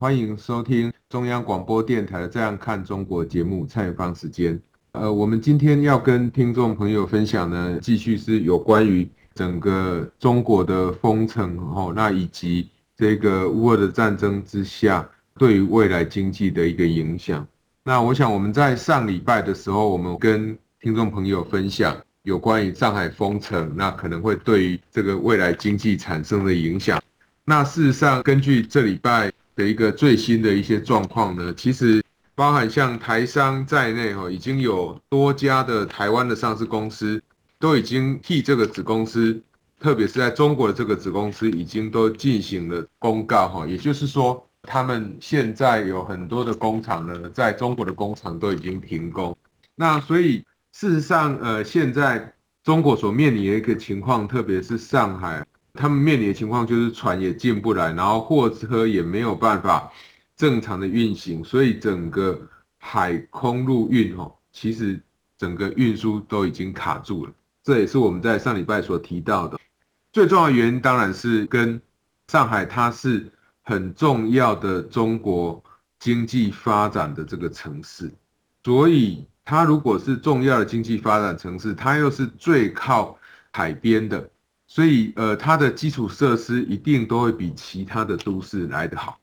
欢迎收听中央广播电台的《这样看中国》节目，蔡明芳时间。呃，我们今天要跟听众朋友分享呢，继续是有关于整个中国的封城哦，那以及这个乌俄的战争之下对于未来经济的一个影响。那我想我们在上礼拜的时候，我们跟听众朋友分享有关于上海封城，那可能会对于这个未来经济产生的影响。那事实上，根据这礼拜。的一个最新的一些状况呢，其实包含像台商在内哈，已经有多家的台湾的上市公司都已经替这个子公司，特别是在中国的这个子公司，已经都进行了公告哈。也就是说，他们现在有很多的工厂呢，在中国的工厂都已经停工。那所以事实上，呃，现在中国所面临的一个情况，特别是上海。他们面临的情况就是船也进不来，然后货车也没有办法正常的运行，所以整个海空陆运哦，其实整个运输都已经卡住了。这也是我们在上礼拜所提到的。最重要的原因当然是跟上海它是很重要的中国经济发展的这个城市，所以它如果是重要的经济发展城市，它又是最靠海边的。所以，呃，它的基础设施一定都会比其他的都市来得好。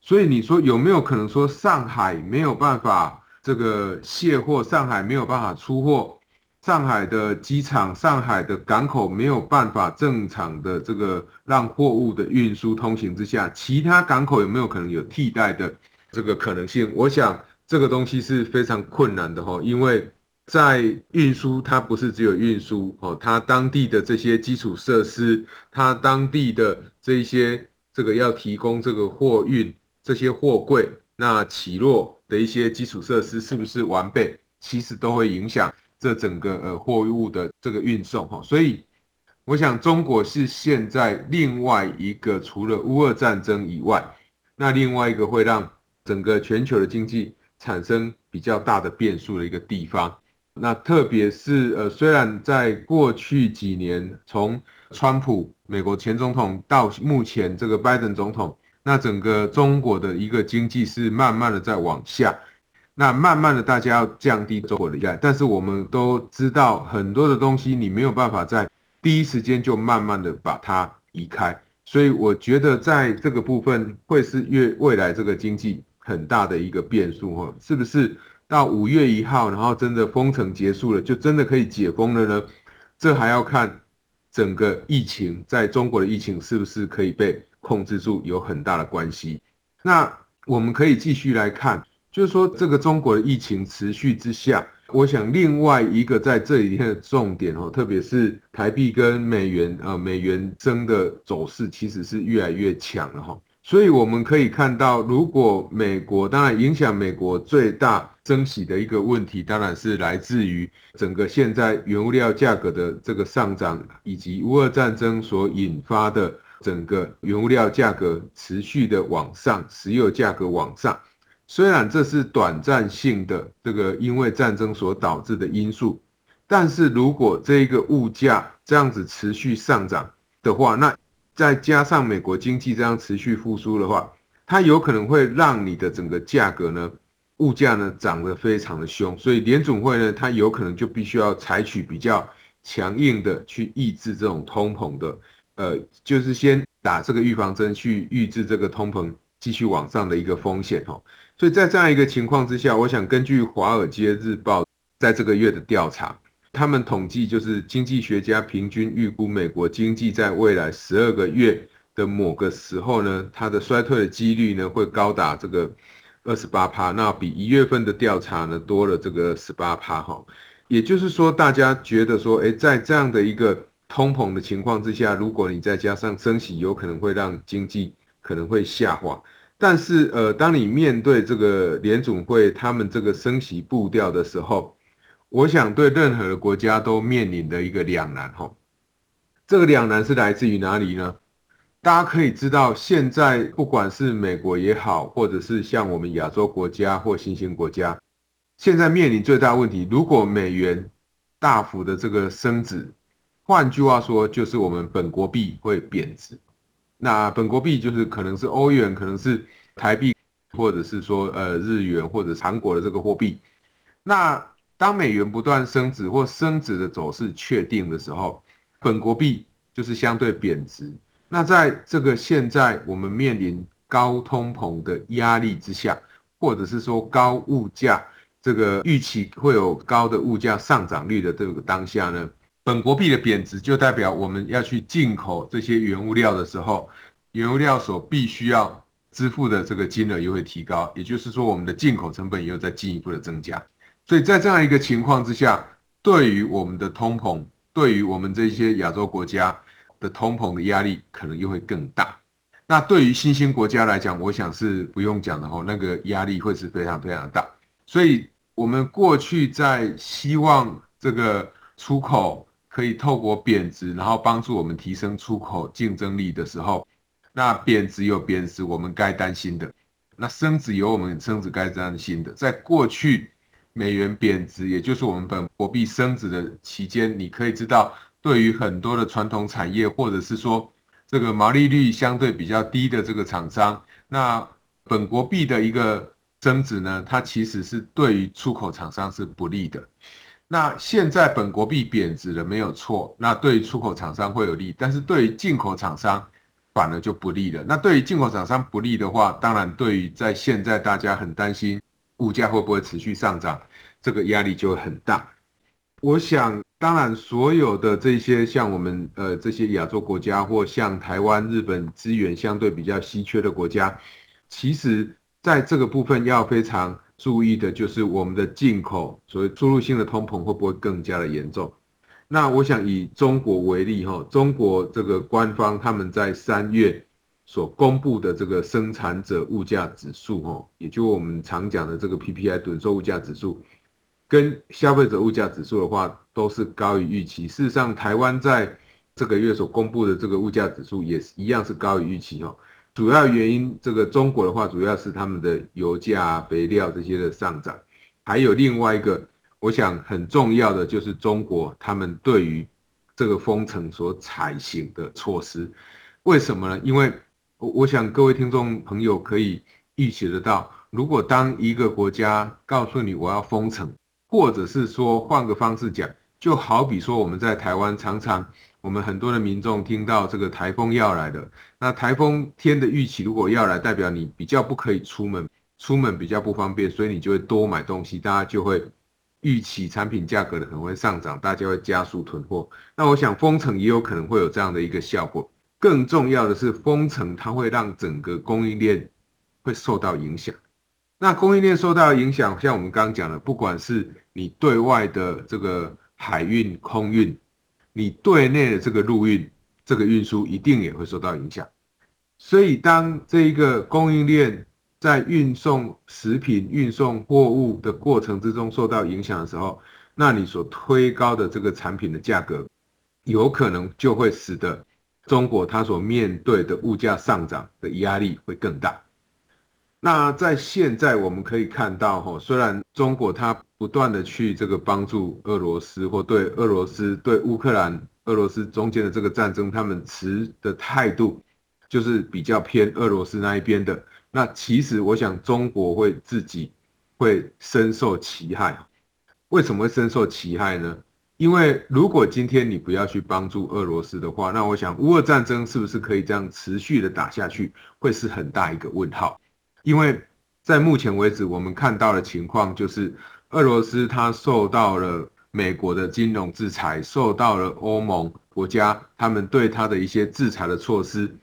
所以你说有没有可能说上海没有办法这个卸货，上海没有办法出货，上海的机场、上海的港口没有办法正常的这个让货物的运输通行之下，其他港口有没有可能有替代的这个可能性？我想这个东西是非常困难的哈，因为。在运输，它不是只有运输哦，它当地的这些基础设施，它当地的这些这个要提供这个货运这些货柜，那起落的一些基础设施是不是完备，其实都会影响这整个呃货物的这个运送哈。所以，我想中国是现在另外一个除了乌俄战争以外，那另外一个会让整个全球的经济产生比较大的变数的一个地方。那特别是呃，虽然在过去几年，从川普美国前总统到目前这个拜登总统，那整个中国的一个经济是慢慢的在往下，那慢慢的大家要降低中国的依赖，但是我们都知道很多的东西你没有办法在第一时间就慢慢的把它移开，所以我觉得在这个部分会是越未来这个经济很大的一个变数哈，是不是？到五月一号，然后真的封城结束了，就真的可以解封了呢？这还要看整个疫情在中国的疫情是不是可以被控制住，有很大的关系。那我们可以继续来看，就是说这个中国的疫情持续之下，我想另外一个在这几天的重点哦，特别是台币跟美元啊，美元升的走势其实是越来越强了哈。所以我们可以看到，如果美国当然影响美国最大升息的一个问题，当然是来自于整个现在原物料价格的这个上涨，以及乌俄战争所引发的整个原物料价格持续的往上，石油价格往上。虽然这是短暂性的这个因为战争所导致的因素，但是如果这个物价这样子持续上涨的话，那再加上美国经济这样持续复苏的话，它有可能会让你的整个价格呢，物价呢涨得非常的凶，所以联总会呢，它有可能就必须要采取比较强硬的去抑制这种通膨的，呃，就是先打这个预防针去抑制这个通膨继续往上的一个风险哦。所以在这样一个情况之下，我想根据《华尔街日报》在这个月的调查。他们统计就是经济学家平均预估美国经济在未来十二个月的某个时候呢，它的衰退的几率呢会高达这个二十八趴，那比一月份的调查呢多了这个十八趴哈。也就是说，大家觉得说，诶，在这样的一个通膨的情况之下，如果你再加上升息，有可能会让经济可能会下滑。但是呃，当你面对这个联总会他们这个升息步调的时候，我想对任何的国家都面临的一个两难哈。这个两难是来自于哪里呢？大家可以知道，现在不管是美国也好，或者是像我们亚洲国家或新兴国家，现在面临最大问题，如果美元大幅的这个升值，换句话说，就是我们本国币会贬值。那本国币就是可能是欧元，可能是台币，或者是说呃日元，或者韩国的这个货币。那当美元不断升值或升值的走势确定的时候，本国币就是相对贬值，那在这个现在我们面临高通膨的压力之下，或者是说高物价，这个预期会有高的物价上涨率的这个当下呢，本国币的贬值就代表我们要去进口这些原物料的时候，原物料所必须要支付的这个金额又会提高，也就是说我们的进口成本又在进一步的增加，所以在这样一个情况之下，对于我们的通膨。对于我们这些亚洲国家的通膨的压力可能又会更大。那对于新兴国家来讲，我想是不用讲的哦，那个压力会是非常非常大。所以，我们过去在希望这个出口可以透过贬值，然后帮助我们提升出口竞争力的时候，那贬值有贬值我们该担心的，那升值有我们升值该担心的。在过去。美元贬值，也就是我们本货币升值的期间，你可以知道，对于很多的传统产业，或者是说这个毛利率相对比较低的这个厂商，那本国币的一个增值呢，它其实是对于出口厂商是不利的。那现在本国币贬值了，没有错，那对于出口厂商会有利，但是对于进口厂商反而就不利了。那对于进口厂商不利的话，当然对于在现在大家很担心。物价会不会持续上涨？这个压力就会很大。我想，当然，所有的这些像我们呃这些亚洲国家，或像台湾、日本资源相对比较稀缺的国家，其实在这个部分要非常注意的，就是我们的进口所谓输入性的通膨会不会更加的严重？那我想以中国为例，哈，中国这个官方他们在三月。所公布的这个生产者物价指数，哦，也就我们常讲的这个 PPI 短缩物价指数，跟消费者物价指数的话，都是高于预期。事实上，台湾在这个月所公布的这个物价指数也是一样是高于预期，哦。主要原因，这个中国的话，主要是他们的油价、肥料这些的上涨，还有另外一个，我想很重要的就是中国他们对于这个封城所采行的措施，为什么呢？因为我我想各位听众朋友可以预期得到，如果当一个国家告诉你我要封城，或者是说换个方式讲，就好比说我们在台湾常常我们很多的民众听到这个台风要来的，那台风天的预期如果要来，代表你比较不可以出门，出门比较不方便，所以你就会多买东西，大家就会预期产品价格的可能会上涨，大家会加速囤货。那我想封城也有可能会有这样的一个效果。更重要的是，封城它会让整个供应链会受到影响。那供应链受到影响，像我们刚刚讲的，不管是你对外的这个海运、空运，你对内的这个陆运，这个运输一定也会受到影响。所以，当这一个供应链在运送食品、运送货物的过程之中受到影响的时候，那你所推高的这个产品的价格，有可能就会使得。中国它所面对的物价上涨的压力会更大。那在现在我们可以看到，哈，虽然中国它不断的去这个帮助俄罗斯，或对俄罗斯、对乌克兰、俄罗斯中间的这个战争，他们持的态度就是比较偏俄罗斯那一边的。那其实我想，中国会自己会深受其害。为什么会深受其害呢？因为如果今天你不要去帮助俄罗斯的话，那我想乌俄战争是不是可以这样持续的打下去，会是很大一个问号。因为在目前为止，我们看到的情况就是，俄罗斯它受到了美国的金融制裁，受到了欧盟国家他们对它的一些制裁的措施，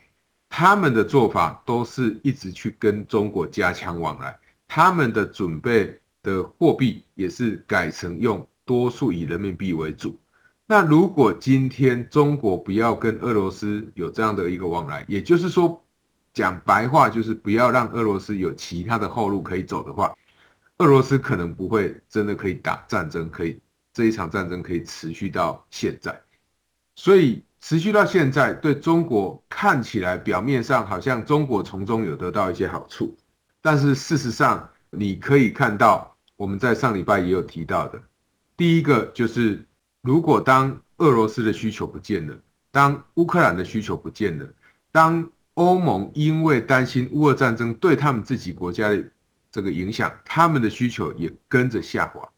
他们的做法都是一直去跟中国加强往来，他们的准备的货币也是改成用。多数以人民币为主。那如果今天中国不要跟俄罗斯有这样的一个往来，也就是说，讲白话就是不要让俄罗斯有其他的后路可以走的话，俄罗斯可能不会真的可以打战争，可以这一场战争可以持续到现在。所以持续到现在，对中国看起来表面上好像中国从中有得到一些好处，但是事实上你可以看到，我们在上礼拜也有提到的，第一个就是如果当俄罗斯的需求不见了，当乌克兰的需求不见了，当欧盟因为担心乌俄战争对他们自己国家的这个影响，他们的需求也跟着下滑，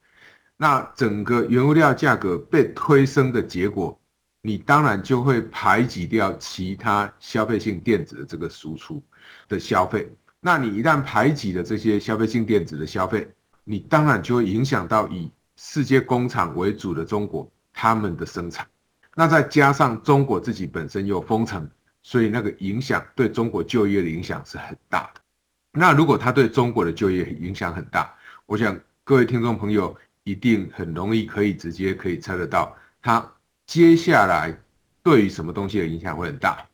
那整个原物料价格被推升的结果，你当然就会排挤掉其他消费性电子的这个输出的消费。那你一旦排挤了这些消费性电子的消费，你当然就会影响到以世界工厂为主的中国他们的生产。那再加上中国自己本身又封城。所以那个影响对中国就业的影响是很大的。那如果它对中国的就业影响很大，我想各位听众朋友一定很容易可以直接可以猜得到，它接下来对于什么东西的影响会很大。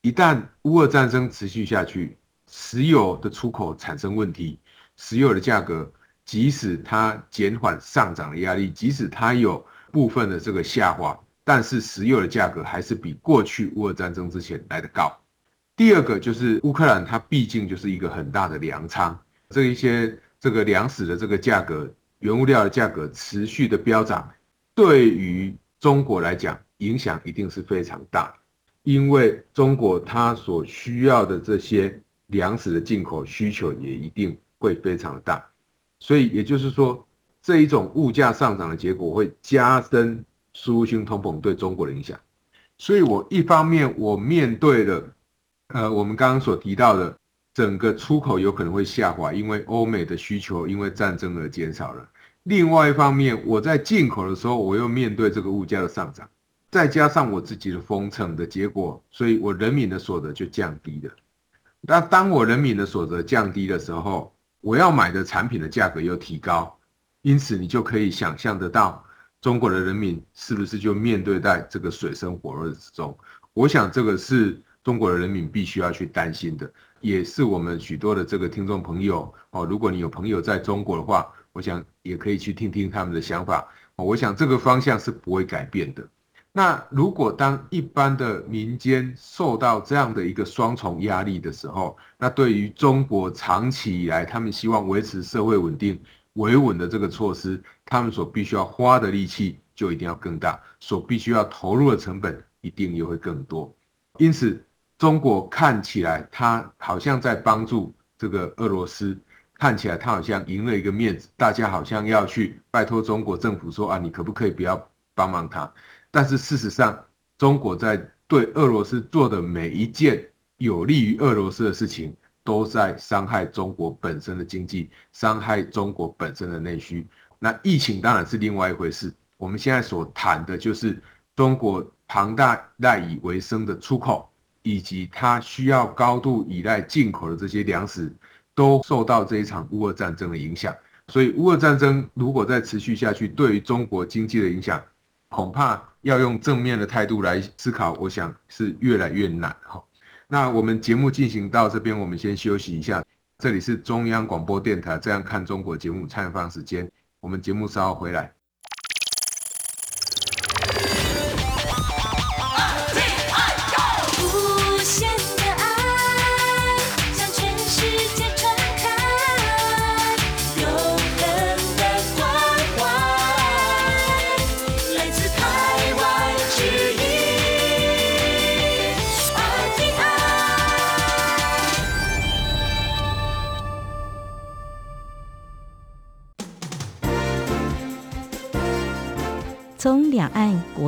一旦乌俄战争持续下去，石油的出口产生问题，石油的价格即使它减缓上涨的压力，即使它有部分的这个下滑。但是石油的价格还是比过去乌俄战争之前来得高。第二个就是乌克兰，它毕竟就是一个很大的粮仓，这一些这个粮食的这个价格、原物料的价格持续的飙涨，对于中国来讲影响一定是非常大，因为中国它所需要的这些粮食的进口需求也一定会非常的大，所以也就是说，这一种物价上涨的结果会加深。输入性通膨对中国的影响，所以我一方面我面对的，呃，我们刚刚所提到的整个出口有可能会下滑，因为欧美的需求因为战争而减少了。另外一方面，我在进口的时候，我又面对这个物价的上涨，再加上我自己的封城的结果，所以我人民的所得就降低了。那当我人民的所得降低的时候，我要买的产品的价格又提高，因此你就可以想象得到。中国的人民是不是就面对在这个水深火热之中？我想这个是中国的人民必须要去担心的，也是我们许多的这个听众朋友哦。如果你有朋友在中国的话，我想也可以去听听他们的想法。我想这个方向是不会改变的。那如果当一般的民间受到这样的一个双重压力的时候，那对于中国长期以来他们希望维持社会稳定。维稳的这个措施，他们所必须要花的力气就一定要更大，所必须要投入的成本一定也会更多。因此，中国看起来他好像在帮助这个俄罗斯，看起来他好像赢了一个面子，大家好像要去拜托中国政府说啊，你可不可以不要帮忙他？但是事实上，中国在对俄罗斯做的每一件有利于俄罗斯的事情，都在伤害中国本身的经济，伤害中国本身的内需。那疫情当然是另外一回事。我们现在所谈的就是中国庞大赖以为生的出口，以及它需要高度依赖进口的这些粮食，都受到这一场乌俄战争的影响。所以，乌俄战争如果再持续下去，对于中国经济的影响，恐怕要用正面的态度来思考，我想是越来越难哈。那我们节目进行到这边，我们先休息一下。这里是中央广播电台《这样看中国》节目采访时间，我们节目稍后回来。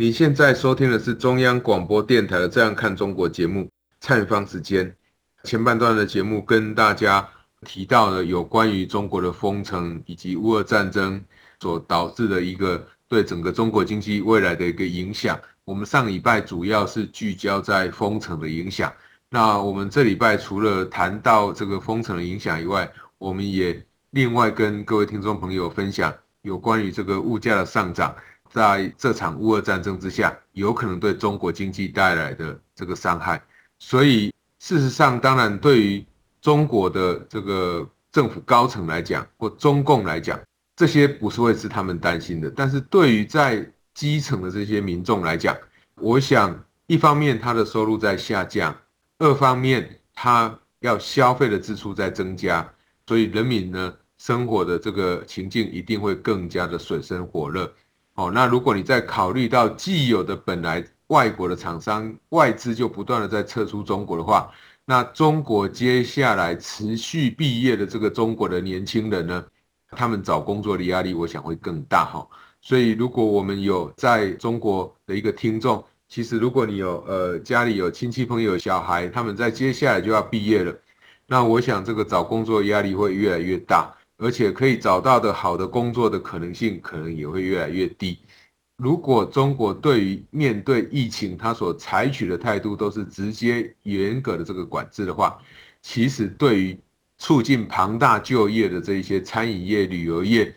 你现在收听的是中央广播电台的《这样看中国》节目。蔡明芳时间，前半段的节目跟大家提到了有关于中国的封城以及乌俄战争所导致的一个对整个中国经济未来的一个影响。我们上礼拜主要是聚焦在封城的影响。那我们这礼拜除了谈到这个封城的影响以外，我们也另外跟各位听众朋友分享有关于这个物价的上涨，在这场乌俄战争之下，有可能对中国经济带来的这个伤害。所以，事实上，当然，对于中国的这个政府高层来讲，或中共来讲，这些不是会是他们担心的。但是，对于在基层的这些民众来讲，我想，一方面他的收入在下降，二方面他要消费的支出在增加，所以人民呢，生活的这个情境一定会更加的水深火热。哦，那如果你再考虑到既有的本来。外国的厂商外资就不断的在撤出中国的话，那中国接下来持续毕业的这个中国的年轻人呢，他们找工作的压力我想会更大哈。所以如果我们有在中国的一个听众，其实如果你有呃家里有亲戚朋友小孩，他们在接下来就要毕业了，那我想这个找工作压力会越来越大，而且可以找到的好的工作的可能性可能也会越来越低。如果中国对于面对疫情，它所采取的态度都是直接严格的这个管制的话，其实对于促进庞大就业的这一些餐饮业、旅游业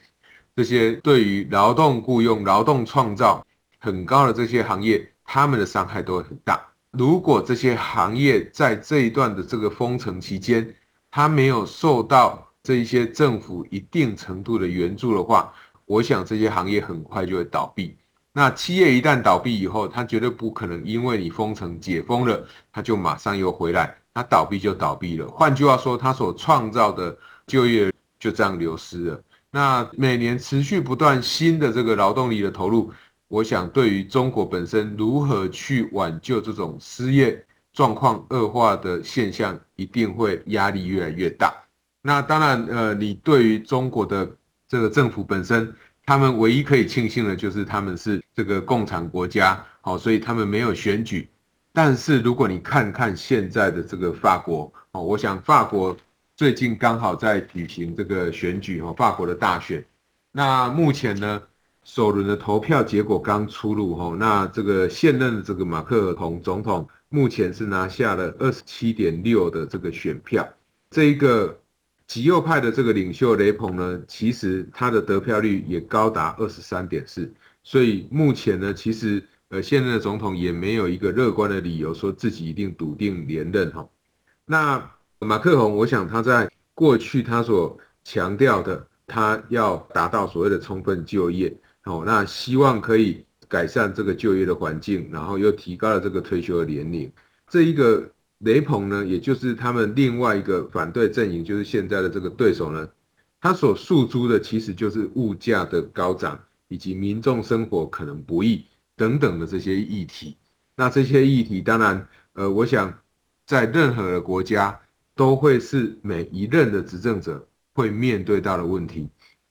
这些对于劳动雇佣、劳动创造很高的这些行业，他们的伤害都会很大。如果这些行业在这一段的这个封城期间，它没有受到这一些政府一定程度的援助的话，我想这些行业很快就会倒闭。那企业一旦倒闭以后，它绝对不可能因为你封城解封了，它就马上又回来。它倒闭就倒闭了。换句话说，它所创造的就业就这样流失了。那每年持续不断新的这个劳动力的投入，我想对于中国本身如何去挽救这种失业状况恶化的现象，一定会压力越来越大。那当然，呃，你对于中国的这个政府本身。他们唯一可以庆幸的就是他们是这个共产国家，好，所以他们没有选举。但是如果你看看现在的这个法国，哦，我想法国最近刚好在举行这个选举，哦，法国的大选。那目前呢，首轮的投票结果刚出炉，哦，那这个现任的这个马克宏总统目前是拿下了二十七点六的这个选票，这一个。极右派的这个领袖雷朋呢，其实他的得票率也高达二十三点四，所以目前呢，其实呃现任的总统也没有一个乐观的理由说自己一定笃定连任哈。那马克宏，我想他在过去他所强调的，他要达到所谓的充分就业，哦，那希望可以改善这个就业的环境，然后又提高了这个退休的年龄，这一个。雷朋呢，也就是他们另外一个反对阵营，就是现在的这个对手呢，他所诉诸的其实就是物价的高涨，以及民众生活可能不易等等的这些议题。那这些议题，当然，呃，我想在任何的国家都会是每一任的执政者会面对到的问题。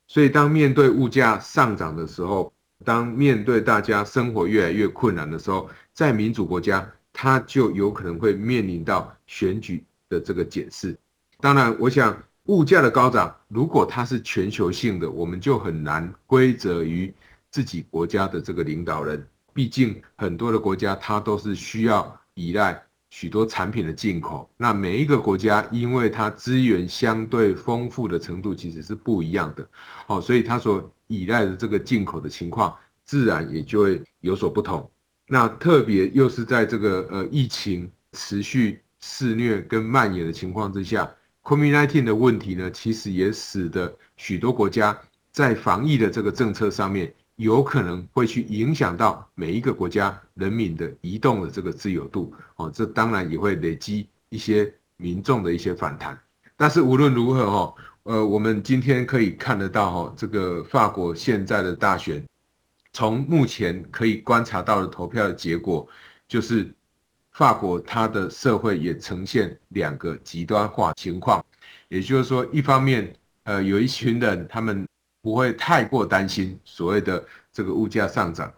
所以，当面对物价上涨的时候，当面对大家生活越来越困难的时候，在民主国家。它就有可能会面临到选举的这个检视。当然，我想物价的高涨，如果它是全球性的，我们就很难归责于自己国家的这个领导人。毕竟很多的国家它都是需要依赖许多产品的进口。那每一个国家，因为它资源相对丰富的程度其实是不一样的，哦，所以它所依赖的这个进口的情况，自然也就会有所不同。那特别又是在这个呃疫情持续肆虐跟蔓延的情况之下，COVID-19 的问题呢，其实也使得许多国家在防疫的这个政策上面，有可能会去影响到每一个国家人民的移动的这个自由度哦，这当然也会累积一些民众的一些反弹。但是无论如何哈，呃，我们今天可以看得到哈，这个法国现在的大选，从目前可以观察到的投票的结果，就是法国它的社会也呈现两个极端化情况，也就是说，一方面，呃，有一群人他们不会太过担心所谓的这个物价上涨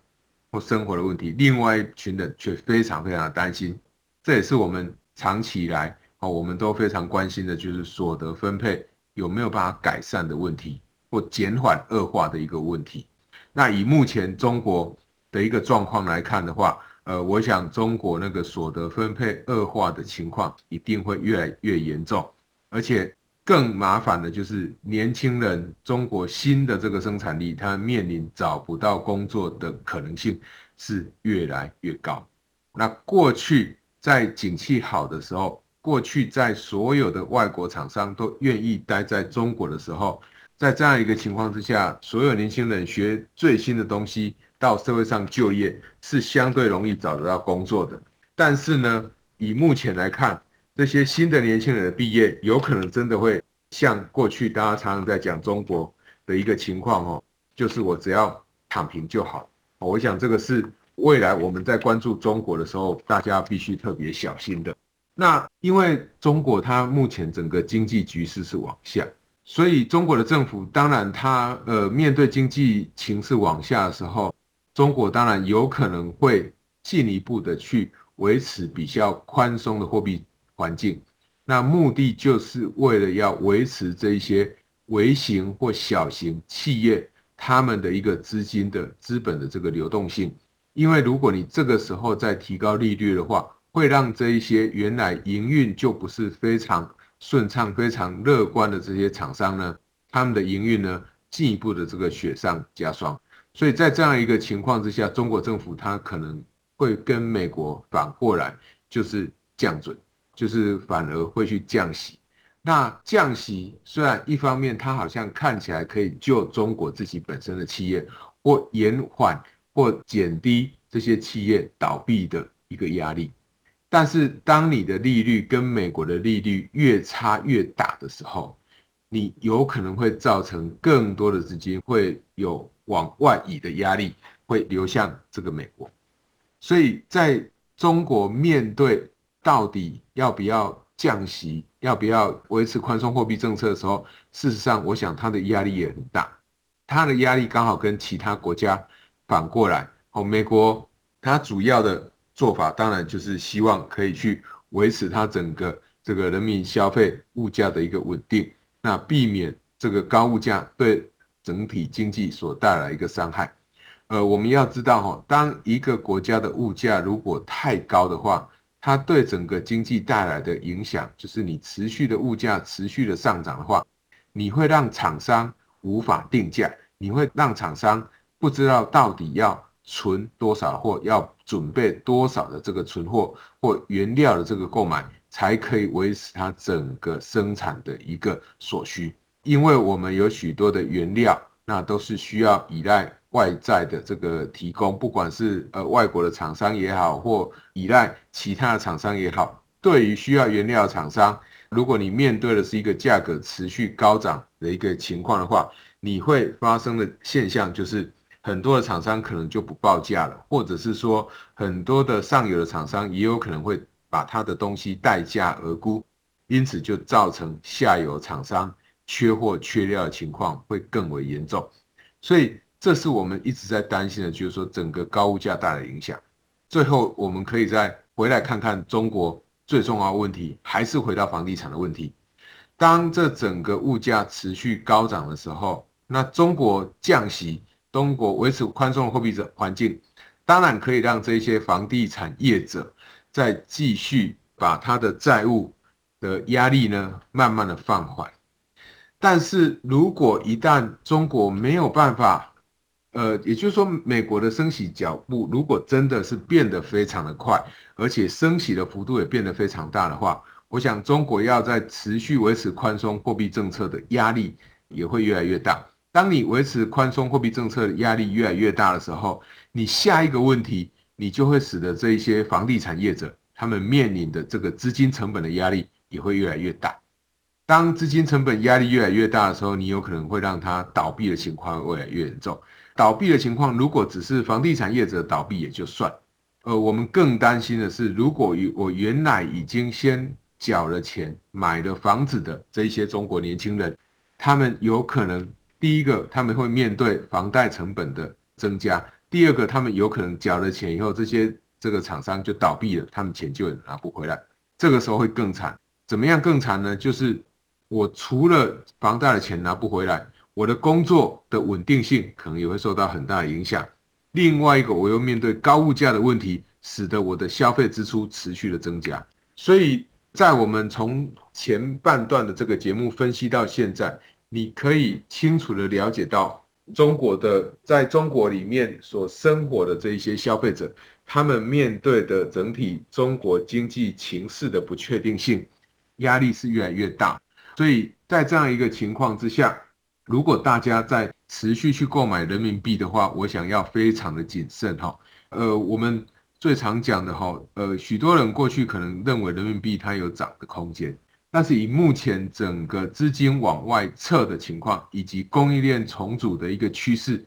或生活的问题，另外一群人却非常非常的担心，这也是我们长期以来。哦，我们都非常关心的就是所得分配有没有办法改善的问题，或减缓恶化的一个问题。那以目前中国的一个状况来看的话，呃，我想中国那个所得分配恶化的情况一定会越来越严重，而且更麻烦的就是年轻人，中国新的这个生产力，它面临找不到工作的可能性是越来越高。那过去在景气好的时候，过去在所有的外国厂商都愿意待在中国的时候，在这样一个情况之下，所有年轻人学最新的东西到社会上就业是相对容易找得到工作的。但是呢，以目前来看，这些新的年轻人的毕业有可能真的会像过去大家常常在讲中国的一个情况哦，就是我只要躺平就好。我想这个是未来我们在关注中国的时候，大家必须特别小心的。那因为中国它目前整个经济局势是往下，所以中国的政府当然它呃面对经济情势往下的时候，中国当然有可能会进一步的去维持比较宽松的货币环境，那目的就是为了要维持这一些微型或小型企业他们的一个资金的资本的这个流动性，因为如果你这个时候再提高利率的话，会让这一些原来营运就不是非常顺畅、非常乐观的这些厂商呢，他们的营运呢进一步的这个雪上加霜。所以在这样一个情况之下，中国政府它可能会跟美国反过来，就是降准，就是反而会去降息。那降息虽然一方面它好像看起来可以救中国自己本身的企业，或延缓或减低这些企业倒闭的一个压力。但是，当你的利率跟美国的利率越差越大的时候，你有可能会造成更多的资金会有往外移的压力，会流向这个美国。所以，在中国面对到底要不要降息、要不要维持宽松货币政策的时候，事实上，我想它的压力也很大。它的压力刚好跟其他国家反过来。哦，美国它主要的。做法当然就是希望可以去维持它整个这个人民消费物价的一个稳定，那避免这个高物价对整体经济所带来一个伤害。呃，我们要知道哈，当一个国家的物价如果太高的话，它对整个经济带来的影响就是你持续的物价持续的上涨的话，你会让厂商无法定价，你会让厂商不知道到底要存多少货，要准备多少的这个存货或原料的这个购买，才可以维持它整个生产的一个所需。因为我们有许多的原料，那都是需要依赖外在的这个提供，不管是呃外国的厂商也好，或依赖其他的厂商也好。对于需要原料的厂商，如果你面对的是一个价格持续高涨的一个情况的话，你会发生的现象就是。很多的厂商可能就不报价了，或者是说很多的上游的厂商也有可能会把他的东西待价而沽，因此就造成下游厂商缺货缺料的情况会更为严重。所以这是我们一直在担心的，就是说整个高物价带来的影响。最后我们可以再回来看看中国最重要的问题，还是回到房地产的问题。当这整个物价持续高涨的时候，那中国降息。中国维持宽松的货币的环境，当然可以让这些房地产业者再继续把他的债务的压力呢，慢慢的放缓。但是如果一旦中国没有办法，呃，也就是说，美国的升息脚步如果真的是变得非常的快，而且升息的幅度也变得非常大的话，我想中国要在持续维持宽松货币政策的压力也会越来越大。当你维持宽松货币政策的压力越来越大的时候，你下一个问题，你就会使得这一些房地产业者，他们面临的这个资金成本的压力也会越来越大。当资金成本压力越来越大的时候，你有可能会让它倒闭的情况越来越严重。倒闭的情况，如果只是房地产业者倒闭也就算，呃，我们更担心的是，如果我原来已经先缴了钱买了房子的这一些中国年轻人，他们有可能第一个他们会面对房贷成本的增加，第二个他们有可能缴了钱以后这些。这个厂商就倒闭了，他们钱就拿不回来，这个时候会更惨。怎么样更惨呢？就是我除了房贷的钱拿不回来，我的工作的稳定性可能也会受到很大的影响。另外一个，我又面对高物价的问题，使得我的消费支出持续的增加。所以在我们从前半段的这个节目分析到现在，你可以清楚的了解到中国的在中国里面所生活的这一些消费者。他们面对的整体中国经济情势的不确定性，压力是越来越大。所以在这样一个情况之下，如果大家在持续去购买人民币的话，我想要非常的谨慎哈。呃，我们最常讲的哈，呃，许多人过去可能认为人民币它有涨的空间，但是以目前整个资金往外撤的情况，以及供应链重组的一个趋势。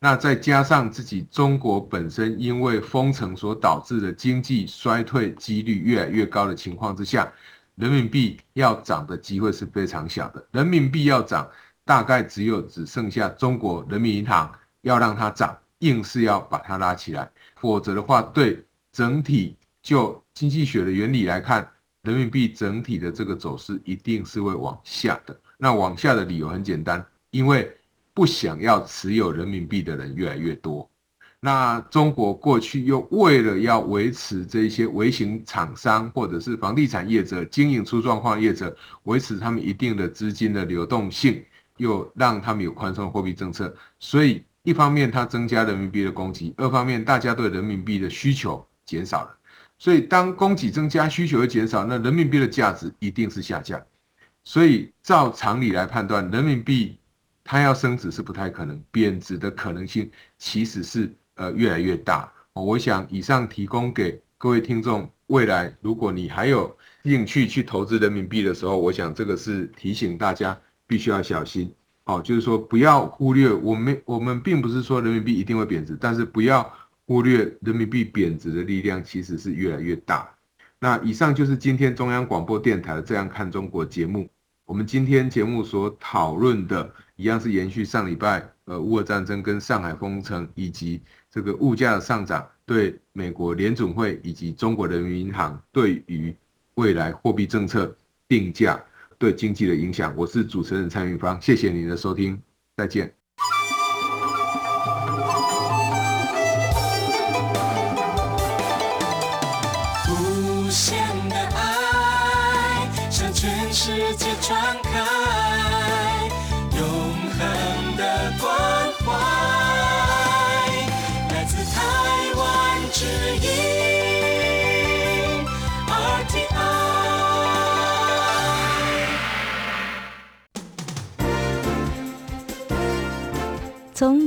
那再加上自己中国本身因为封城所导致的经济衰退几率越来越高的情况之下，人民币要涨的机会是非常小的。人民币要涨，大概只有只剩下中国人民银行要让它涨，硬是要把它拉起来，否则的话，对整体就经济学的原理来看，人民币整体的这个走势一定是会往下的。那往下的理由很简单，因为。不想要持有人民币的人越来越多，那中国过去又为了要维持这些微型厂商或者是房地产业者经营出状况业者，维持他们一定的资金的流动性，又让他们有宽松货币政策，所以一方面它增加人民币的供给，二方面大家对人民币的需求减少了，所以当供给增加，需求又减少，那人民币的价值一定是下降，所以照常理来判断，人民币。它要升值是不太可能，贬值的可能性其实是呃越来越大。我想以上提供给各位听众，未来如果你还有兴趣去投资人民币的时候，我想这个是提醒大家必须要小心。哦，就是说不要忽略我们，我们并不是说人民币一定会贬值，但是不要忽略人民币贬值的力量其实是越来越大。那以上就是今天中央广播电台《这样看中国》节目。我们今天节目所讨论的，一样是延续上礼拜，呃，乌俄战争跟上海封城，以及这个物价的上涨，对美国联准会以及中国人民银行对于未来货币政策定价对经济的影响。我是主持人蔡云芳，谢谢您的收听，再见。